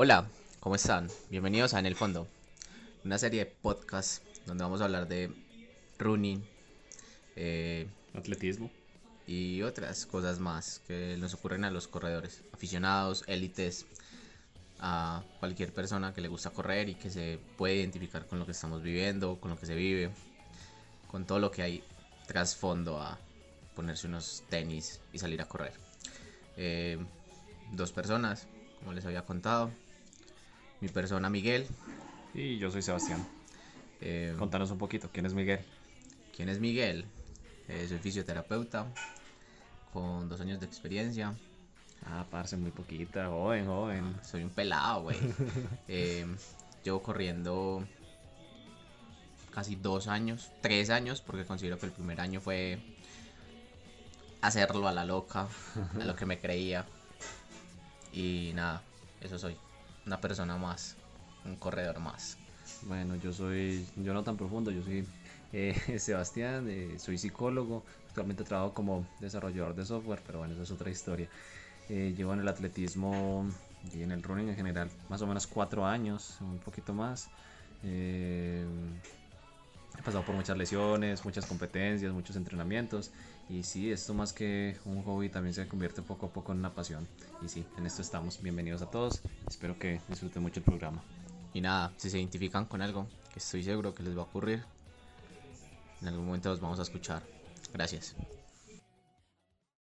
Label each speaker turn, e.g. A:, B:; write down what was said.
A: Hola, ¿cómo están? Bienvenidos a En el Fondo, una serie de podcasts donde vamos a hablar de running eh,
B: Atletismo.
A: y otras cosas más que nos ocurren a los corredores, aficionados, élites, a cualquier persona que le gusta correr y que se puede identificar con lo que estamos viviendo, con lo que se vive, con todo lo que hay trasfondo a ponerse unos tenis y salir a correr. Eh, dos personas, como les había contado. Mi persona Miguel.
B: Y yo soy Sebastián.
A: Eh,
B: Contanos un poquito, ¿quién es Miguel?
A: ¿Quién es Miguel? Eh, soy fisioterapeuta con dos años de experiencia.
B: Ah, parce, muy poquita, joven, joven.
A: Soy un pelado, güey. Eh, llevo corriendo casi dos años, tres años, porque considero que el primer año fue hacerlo a la loca, a lo que me creía. Y nada, eso soy. Una persona más, un corredor más.
B: Bueno, yo soy, yo no tan profundo, yo soy eh, Sebastián, eh, soy psicólogo, actualmente trabajo como desarrollador de software, pero bueno, esa es otra historia. Eh, llevo en el atletismo y en el running en general más o menos cuatro años, un poquito más. Pasado por muchas lesiones, muchas competencias, muchos entrenamientos y sí, esto más que un hobby también se convierte poco a poco en una pasión. Y sí, en esto estamos. Bienvenidos a todos. Espero que disfruten mucho el programa.
A: Y nada, si se identifican con algo, que estoy seguro que les va a ocurrir, en algún momento los vamos a escuchar. Gracias.